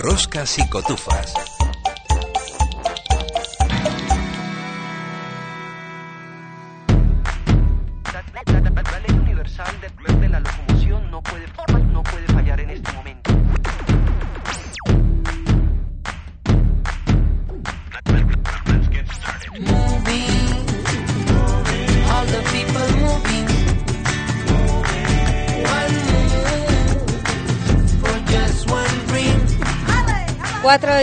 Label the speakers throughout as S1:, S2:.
S1: Roscas y cotufas.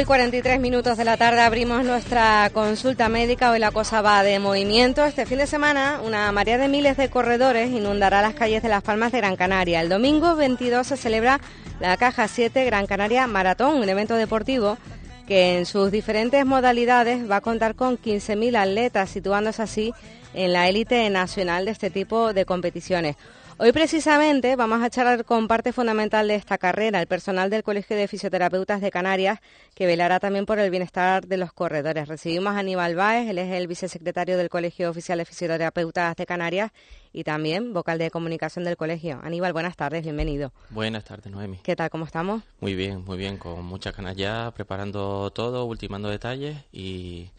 S2: Y 43 minutos de la tarde abrimos nuestra consulta médica. Hoy la cosa va de movimiento. Este fin de semana, una marea de miles de corredores inundará las calles de Las Palmas de Gran Canaria. El domingo 22 se celebra la Caja 7 Gran Canaria Maratón, un evento deportivo que en sus diferentes modalidades va a contar con 15.000 atletas, situándose así en la élite nacional de este tipo de competiciones. Hoy precisamente vamos a charlar con parte fundamental de esta carrera, el personal del Colegio de Fisioterapeutas de Canarias, que velará también por el bienestar de los corredores. Recibimos a Aníbal Báez, él es el vicesecretario del Colegio Oficial de Fisioterapeutas de Canarias y también vocal de comunicación del colegio. Aníbal, buenas tardes, bienvenido.
S3: Buenas tardes, Noemi.
S2: ¿Qué tal, cómo estamos?
S3: Muy bien, muy bien, con muchas ganas ya, preparando todo, ultimando detalles y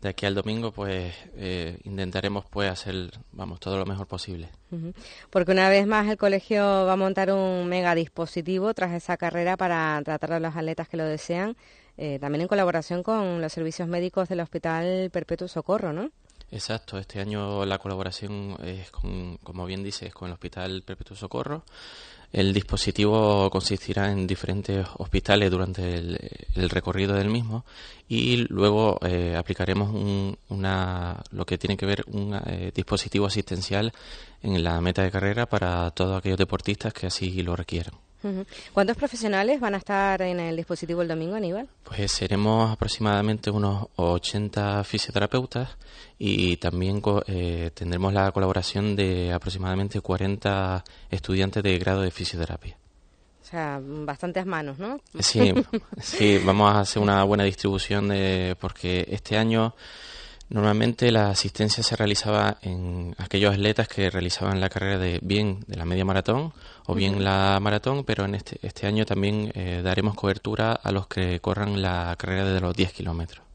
S3: de aquí al domingo pues eh, intentaremos pues hacer vamos todo lo mejor posible.
S2: Porque una vez más el colegio va a montar un mega dispositivo tras esa carrera para tratar a los atletas que lo desean, eh, también en colaboración con los servicios médicos del Hospital Perpetuo Socorro, ¿no?
S3: Exacto este año la colaboración es con como bien dices con el Hospital Perpetuo Socorro el dispositivo consistirá en diferentes hospitales durante el, recorrido del mismo y luego eh, aplicaremos un, una, lo que tiene que ver un eh, dispositivo asistencial en la meta de carrera para todos aquellos deportistas que así lo requieran.
S2: ¿Cuántos profesionales van a estar en el dispositivo el domingo, Aníbal?
S3: Pues seremos aproximadamente unos 80 fisioterapeutas y también eh, tendremos la colaboración de aproximadamente 40 estudiantes de grado de fisioterapia.
S2: O sea, bastantes manos, ¿no?
S3: Sí, sí, vamos a hacer una buena distribución de, porque este año normalmente la asistencia se realizaba en aquellos atletas que realizaban la carrera de bien de la media maratón o bien la maratón, pero en este, este año también eh, daremos cobertura a los que corran la carrera de los 10 kilómetros.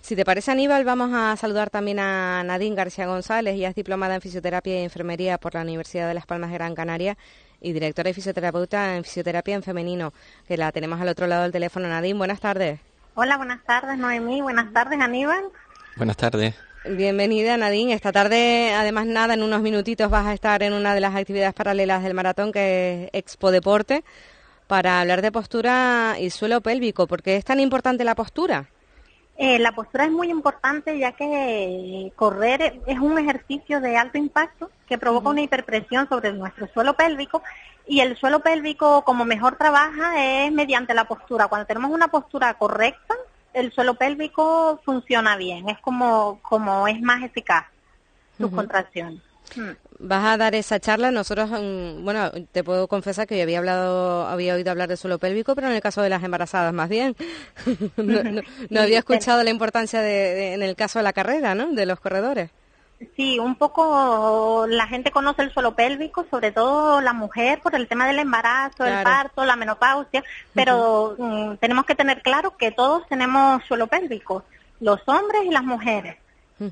S2: Si te parece, Aníbal, vamos a saludar también a Nadine García González. Ella es diplomada en fisioterapia y enfermería por la Universidad de Las Palmas de Gran Canaria y directora y fisioterapeuta en fisioterapia en femenino, que la tenemos al otro lado del teléfono. Nadine, buenas tardes.
S4: Hola, buenas tardes, Noemí. Buenas tardes, Aníbal.
S3: Buenas tardes.
S2: Bienvenida, Nadine. Esta tarde, además, nada, en unos minutitos vas a estar en una de las actividades paralelas del maratón, que es Expo Deporte, para hablar de postura y suelo pélvico. ¿Por qué es tan importante la postura?
S4: Eh, la postura es muy importante ya que eh, correr es un ejercicio de alto impacto que provoca una hiperpresión sobre nuestro suelo pélvico y el suelo pélvico como mejor trabaja es mediante la postura. Cuando tenemos una postura correcta, el suelo pélvico funciona bien, es como, como es más eficaz sus
S2: Ujú.
S4: contracciones. Mm.
S2: Vas a dar esa charla. Nosotros, mm, bueno, te puedo confesar que yo había hablado, había oído hablar de suelo pélvico, pero en el caso de las embarazadas más bien. no, no- no había escuchado la importancia de, de- en el caso de la carrera, ¿no? De los corredores.
S4: Sí, un poco la gente conoce el suelo pélvico, sobre todo la mujer por el tema del embarazo, el parto, la menopausia, pero mm, tenemos que tener claro que todos tenemos suelo pélvico, los hombres y las mujeres.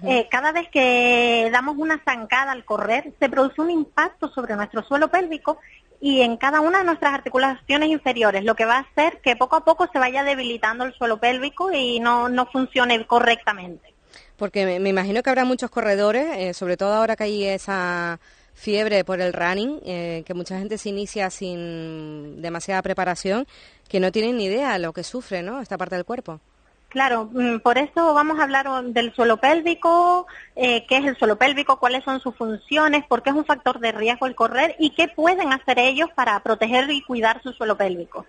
S4: Eh, cada vez que damos una zancada al correr, se produce un impacto sobre nuestro suelo pélvico y en cada una de nuestras articulaciones inferiores, lo que va a hacer que poco a poco se vaya debilitando el suelo pélvico y no, no funcione correctamente.
S2: Porque me, me imagino que habrá muchos corredores, eh, sobre todo ahora que hay esa fiebre por el running, eh, que mucha gente se inicia sin demasiada preparación, que no tienen ni idea de lo que sufre, ¿no? Esta parte del cuerpo.
S4: Claro, mm, por eso vamos a hablar del suelo pélvico, eh, qué es el suelo pélvico, cuáles son sus funciones, por qué es un factor de riesgo el correr y qué pueden hacer ellos para proteger y cuidar su suelo pélvico.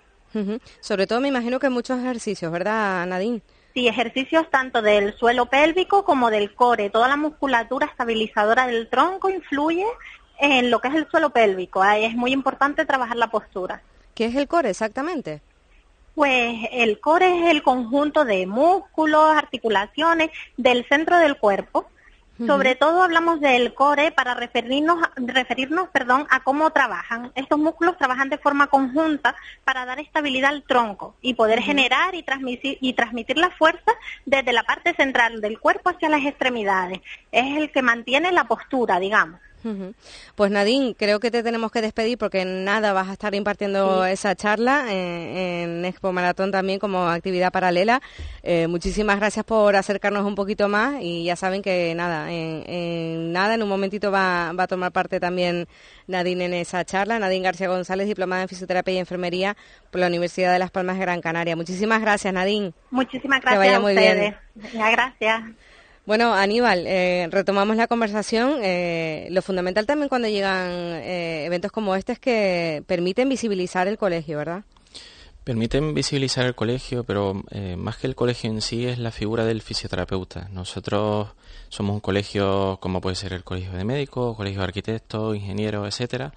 S2: Sobre todo me imagino que muchos ejercicios, ¿verdad, Nadine?
S4: Sí, ejercicios tanto del suelo pélvico como del core. Toda la musculatura estabilizadora del tronco influye en lo que es el suelo pélvico. Ahí es muy importante trabajar la postura.
S2: ¿Qué es el core exactamente?
S4: Pues el core es el conjunto de músculos, articulaciones del centro del cuerpo. Sobre todo hablamos del core para referirnos, referirnos perdón, a cómo trabajan. Estos músculos trabajan de forma conjunta para dar estabilidad al tronco y poder generar y transmitir, y transmitir la fuerza desde la parte central del cuerpo hacia las extremidades. Es el que mantiene la postura, digamos.
S2: Pues Nadine, creo que te tenemos que despedir porque en nada vas a estar impartiendo esa charla en Expo Maratón también como actividad paralela. Eh, muchísimas gracias por acercarnos un poquito más y ya saben que nada, en, en nada, en un momentito va, va a tomar parte también Nadine en esa charla. Nadine García González, diplomada en fisioterapia y enfermería por la Universidad de Las Palmas de Gran Canaria. Muchísimas gracias, Nadine.
S4: Muchísimas
S2: Que
S4: gracias
S2: vaya
S4: a
S2: muy bien.
S4: ustedes. Venga, Gracias.
S2: Bueno, Aníbal, eh, retomamos la conversación. Eh, lo fundamental también cuando llegan eh, eventos como este es que permiten visibilizar el colegio, ¿verdad?
S3: Permiten visibilizar el colegio, pero más que el colegio en sí es la figura del fisioterapeuta. Nosotros somos un colegio como puede ser el colegio de médicos, colegio de arquitectos, ingenieros, etcétera,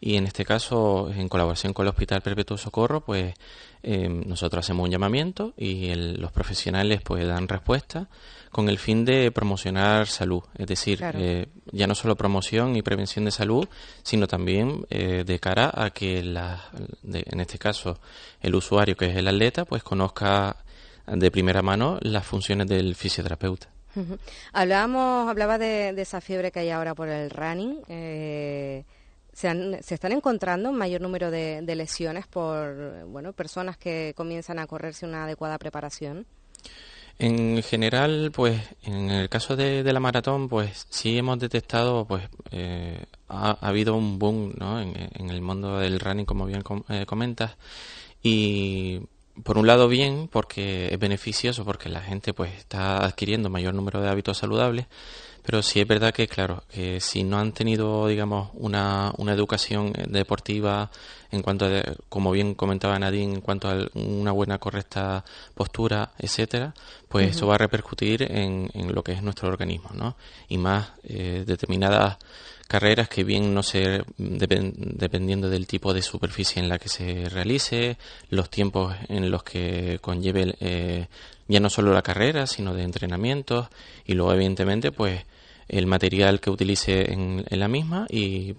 S3: y en este caso, en colaboración con el Hospital Perpetuo Socorro, pues eh, nosotros hacemos un llamamiento y el- los profesionales pues dan respuesta con el fin de promocionar salud, es decir,
S2: Claro.
S3: eh, ya no solo promoción y prevención de salud, sino también eh, de cara a que, la, de- en este caso, el usuario, que es el atleta, pues conozca de primera mano las funciones del fisioterapeuta.
S2: Hablábamos, hablaba de, esa fiebre que hay ahora por el running. eh, se, están encontrando un mayor número de, lesiones por bueno personas que comienzan a correrse una adecuada preparación.
S3: En general, pues en el caso de, la maratón, pues sí hemos detectado, pues eh, ha, ha habido un boom ¿no? en, el mundo del running, como bien eh, comentas, y por un lado bien, porque es beneficioso, porque la gente pues está adquiriendo mayor número de hábitos saludables, pero sí es verdad que, claro, que si no han tenido, digamos, una, una educación deportiva en cuanto a, como bien comentaba Nadine, en cuanto a una buena, correcta postura, etcétera, pues eso va a repercutir en, en lo que es nuestro organismo, ¿no? Y más eh, determinadas carreras que bien no sé, depen- dependiendo del tipo de superficie en la que se realice, los tiempos en los que conlleve eh, ya no solo la carrera, sino de entrenamientos y luego evidentemente pues el material que utilice en, en la misma y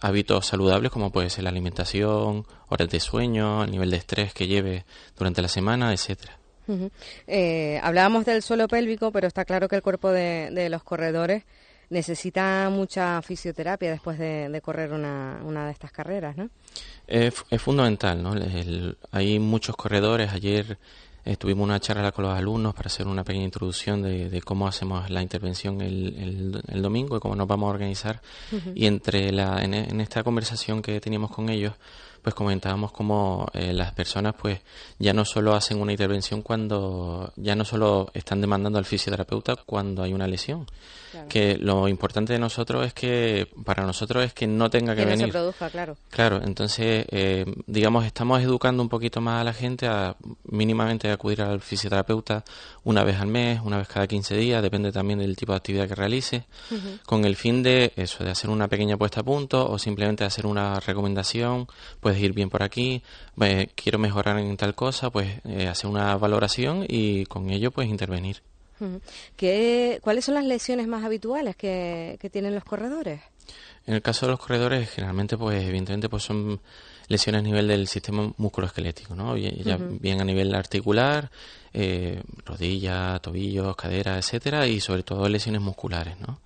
S3: hábitos saludables como puede ser la alimentación, horas de sueño, el nivel de estrés que lleve durante la semana, etcétera.
S2: Eh, hablábamos del suelo pélvico, pero está claro que el cuerpo de, de los corredores necesita mucha fisioterapia después de, de correr una, una de estas carreras, ¿no?
S3: Es, es fundamental, ¿no? El- hay muchos corredores. Ayer eh, tuvimos una charla con los alumnos para hacer una pequeña introducción de, de cómo hacemos la intervención el, el- el domingo y cómo nos vamos a organizar. Y entre la, en, en esta conversación que teníamos con ellos, pues comentábamos cómo eh, las personas pues ya no solo hacen una intervención cuando ya no solo están demandando al fisioterapeuta cuando hay una lesión. Que lo importante de nosotros es que para nosotros es que no tenga que
S2: Que no
S3: venir.
S2: se produzca, claro.
S3: Claro, entonces, eh, digamos, estamos educando un poquito más a la gente a mínimamente acudir al fisioterapeuta una vez al mes, una vez cada 15 días, depende también del tipo de actividad que realice, con el fin de eso, de hacer una pequeña puesta a punto o simplemente hacer una recomendación, puedes ir bien por aquí, eh, quiero mejorar en tal cosa, pues eh, hacer una valoración y con ello pues intervenir.
S2: ¿Qué, ¿Cuáles son las lesiones más habituales que, que tienen los corredores?
S3: En el caso de los corredores, generalmente, pues evidentemente, pues son lesiones a nivel del sistema musculoesquelético, ¿no? Bien, ya bien a nivel articular, eh, rodillas, tobillos, caderas, etcétera, y sobre todo lesiones musculares, ¿no?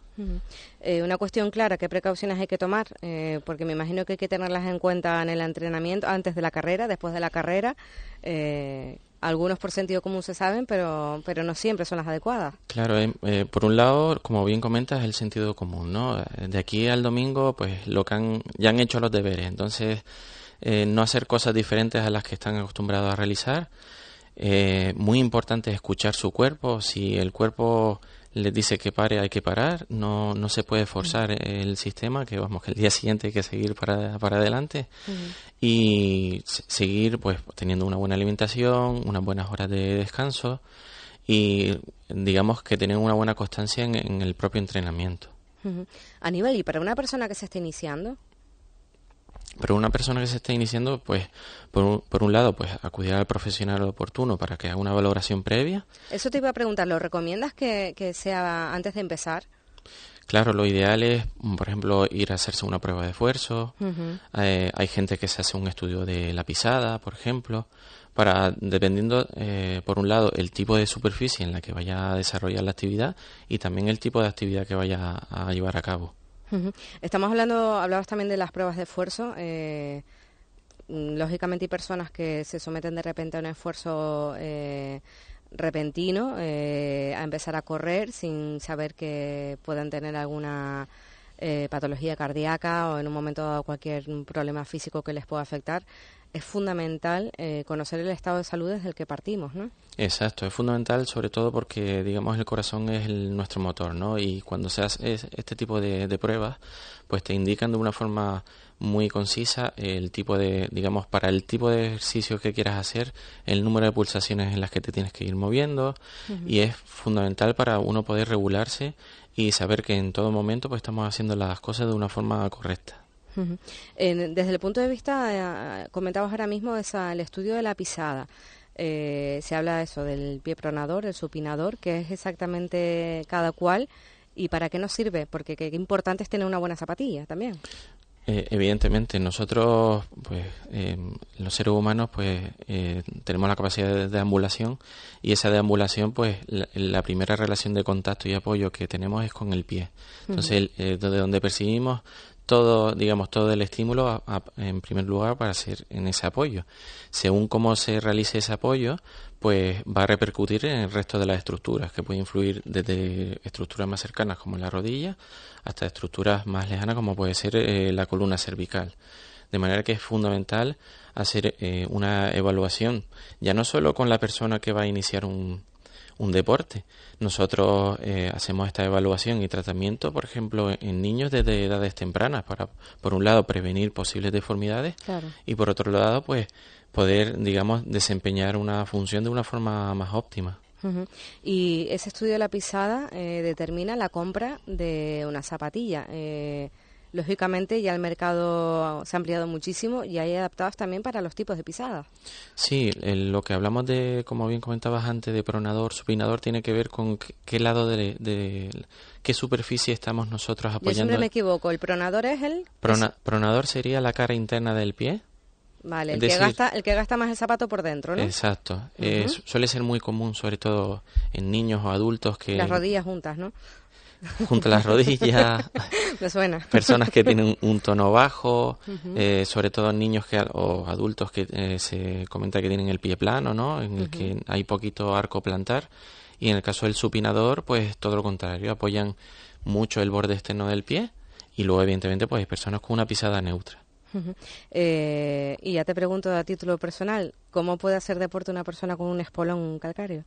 S2: Eh, una cuestión clara, ¿qué precauciones hay que tomar? Eh, porque me imagino que hay que tenerlas en cuenta en el entrenamiento, antes de la carrera, después de la carrera. Eh, algunos por sentido común se saben, pero, pero no siempre son las adecuadas.
S3: Claro, eh, por un lado, como bien comentas, el sentido común, ¿no? De aquí al domingo, pues lo que han, ya han hecho los deberes, entonces no hacer cosas diferentes a las que están acostumbrados a realizar. Muy importante escuchar su cuerpo. Si el cuerpo le dice que pare, hay que parar. No, no se puede forzar el sistema, que vamos, que el día siguiente hay que seguir para, para adelante. Y se- seguir pues teniendo una buena alimentación, unas buenas horas de descanso y digamos que tener una buena constancia en, en el propio entrenamiento.
S2: Ujú. Aníbal, ¿y para una persona que se esté iniciando?
S3: Pero una persona que se está iniciando, pues, por un, por un lado, pues acudir al profesional oportuno para que haga una valoración previa.
S2: Eso te iba a preguntar, ¿lo recomiendas que, que sea antes de empezar?
S3: Claro, lo ideal es, mm, por ejemplo, ir a hacerse una prueba de esfuerzo. Eh, hay gente que se hace un estudio de la pisada, por ejemplo, para, dependiendo, eh, por un lado, el tipo de superficie en la que vaya a desarrollar la actividad y también el tipo de actividad que vaya a llevar a cabo.
S2: Estamos hablando, hablabas también de las pruebas de esfuerzo. eh, mm, lógicamente hay personas que se someten de repente a un esfuerzo eh, repentino, eh, a empezar a correr sin saber que puedan tener alguna patología cardíaca o en un momento dado cualquier problema físico que les pueda afectar. Es fundamental eh, conocer el estado de salud desde el que partimos, ¿no?
S3: Exacto, es fundamental sobre todo porque, digamos, el corazón es el- nuestro motor, ¿no? Y cuando se hace es- este tipo de, de pruebas, pues te indican de una forma muy concisa el tipo de, digamos, para el tipo de ejercicio que quieras hacer, el número de pulsaciones en las que te tienes que ir moviendo y es fundamental para uno poder regularse y saber que en todo momento pues estamos haciendo las cosas de una forma correcta.
S2: Desde el punto de vista, eh, comentabas ahora mismo esa, el estudio de la pisada. Eh, se habla de eso, del pie pronador, el supinador, que es exactamente cada cual y para qué nos sirve, porque qué importante es tener una buena zapatilla también.
S3: Eh, evidentemente, nosotros, pues, eh, los seres humanos, pues, eh, tenemos la capacidad de deambulación y esa deambulación, pues, la, la primera relación de contacto y apoyo que tenemos es con el pie. Entonces, el- eh, de donde percibimos todo, digamos, todo el estímulo, a- en primer lugar, para hacer en ese apoyo. Según cómo se realice ese apoyo, pues va a repercutir en el resto de las estructuras, que puede influir desde estructuras más cercanas como la rodilla hasta estructuras más lejanas como puede ser eh, la columna cervical. De manera que es fundamental hacer eh, una evaluación, ya no solo con la persona que va a iniciar un, un deporte. Nosotros eh, hacemos esta evaluación y tratamiento, por ejemplo, en niños desde edades tempranas, para, por un lado, prevenir posibles deformidades
S2: Claro.
S3: y por otro lado, pues, poder, digamos, desempeñar una función de una forma más óptima.
S2: Y ese estudio de la pisada eh, determina la compra de una zapatilla. Eh, lógicamente ya el mercado se ha ampliado muchísimo y hay adaptados también para los tipos de pisadas.
S3: Sí, el- lo que hablamos de, como bien comentabas antes, de pronador, supinador, tiene que ver con qué, qué lado de, de- qué superficie estamos nosotros
S2: Yo
S3: apoyando.
S2: siempre me equivoco, el pronador es el...
S3: Prona- pronador sería la cara interna del pie.
S2: Vale, el que, gasta, el que gasta más el zapato por dentro, ¿no?
S3: Exacto. Eh, su- suele ser muy común, sobre todo en niños o adultos que
S2: Las rodillas juntas, ¿no?
S3: Junto a las rodillas,
S2: Me suena.
S3: personas que tienen un tono bajo, eh, sobre todo niños que o adultos que eh, se comenta que tienen el pie plano, ¿no? En el que hay poquito arco plantar y en el caso del supinador, pues todo lo contrario, apoyan mucho el borde externo del pie y luego evidentemente pues hay personas con una pisada neutra.
S2: Eh, y ya te pregunto a título personal, ¿cómo puede hacer deporte una persona con un espolón calcáreo?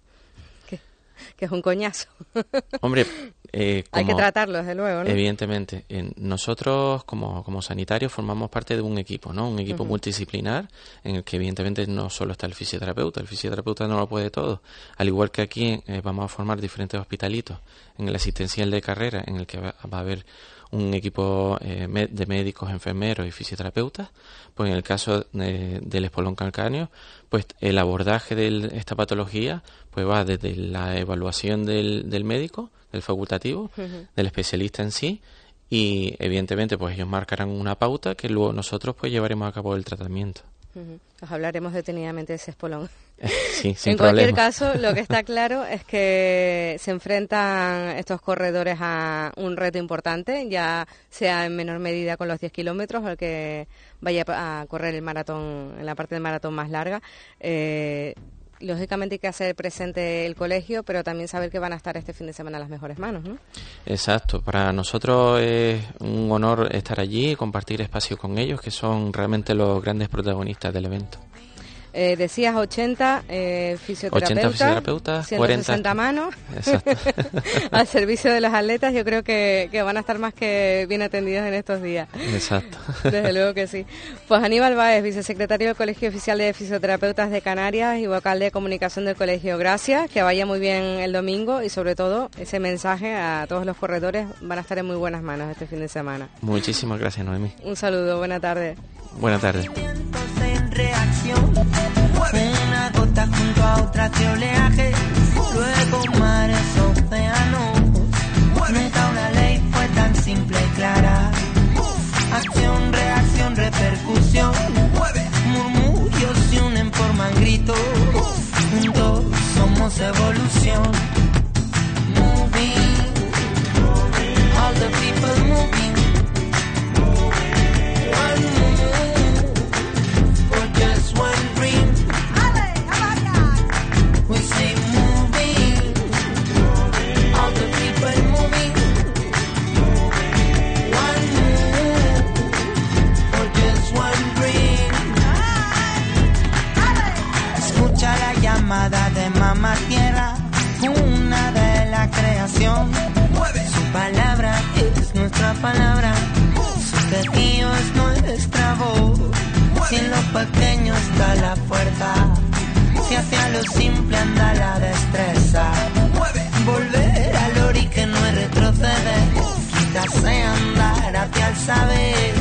S2: Que, es un coñazo.
S3: Hombre, eh,
S2: Hay que tratarlo, desde luego, ¿no?
S3: Evidentemente, en- nosotros como, como sanitarios formamos parte de un equipo, ¿no? Un equipo multidisciplinar en el que evidentemente no solo está el fisioterapeuta, el fisioterapeuta no lo puede todo. Al igual que aquí eh, vamos a formar diferentes hospitalitos en el asistencial de carrera en el que va, va a haber un equipo eh, de médicos, enfermeros y fisioterapeutas, pues en el caso de- del espolón calcáneo, pues el abordaje de esta patología pues va desde la evaluación del, del médico, del facultativo, del especialista en sí y evidentemente pues ellos marcarán una pauta que luego nosotros pues llevaremos a cabo el tratamiento.
S2: Os hablaremos detenidamente de ese espolón.
S3: Sí, sin
S2: en cualquier
S3: problema.
S2: caso, lo que está claro es que se enfrentan estos corredores a un reto importante, ya sea en menor medida con los 10 kilómetros o el que vaya a correr el maratón, en la parte del maratón más larga. Eh, lógicamente hay que hacer presente el colegio, pero también saber que van a estar este fin de semana las mejores manos, ¿no?
S3: Exacto, para nosotros es un honor estar allí y compartir espacio con ellos, que son realmente los grandes protagonistas del evento.
S2: Eh, decías 80 eh, fisioterapeutas,
S3: 80 fisioterapeutas,
S2: 160
S3: 40
S2: manos al servicio de los atletas. Yo creo que, que van a estar más que bien atendidos en estos días.
S3: Exacto.
S2: Desde luego que sí. Pues Aníbal Báez, vicesecretario del Colegio Oficial de Fisioterapeutas de Canarias y vocal de comunicación del colegio. Gracias, que vaya muy bien el domingo y sobre todo ese mensaje a todos los corredores van a estar en muy buenas manos este fin de semana.
S3: Muchísimas gracias, Noemí.
S2: Un saludo, buena tarde.
S3: Buenas tardes.
S5: Reacción. Una gota junto a otra de oleaje. Luego mares, océanos. Nunca una ley fue tan simple y clara. Acción, reacción, repercusión. Murmullos se unen, forman gritos. Juntos somos evolución. Voz. Si en lo pequeño está la fuerza, si hacia lo simple anda la destreza. Volver al ori que no es retroceder, quitarse andar hacia el saber.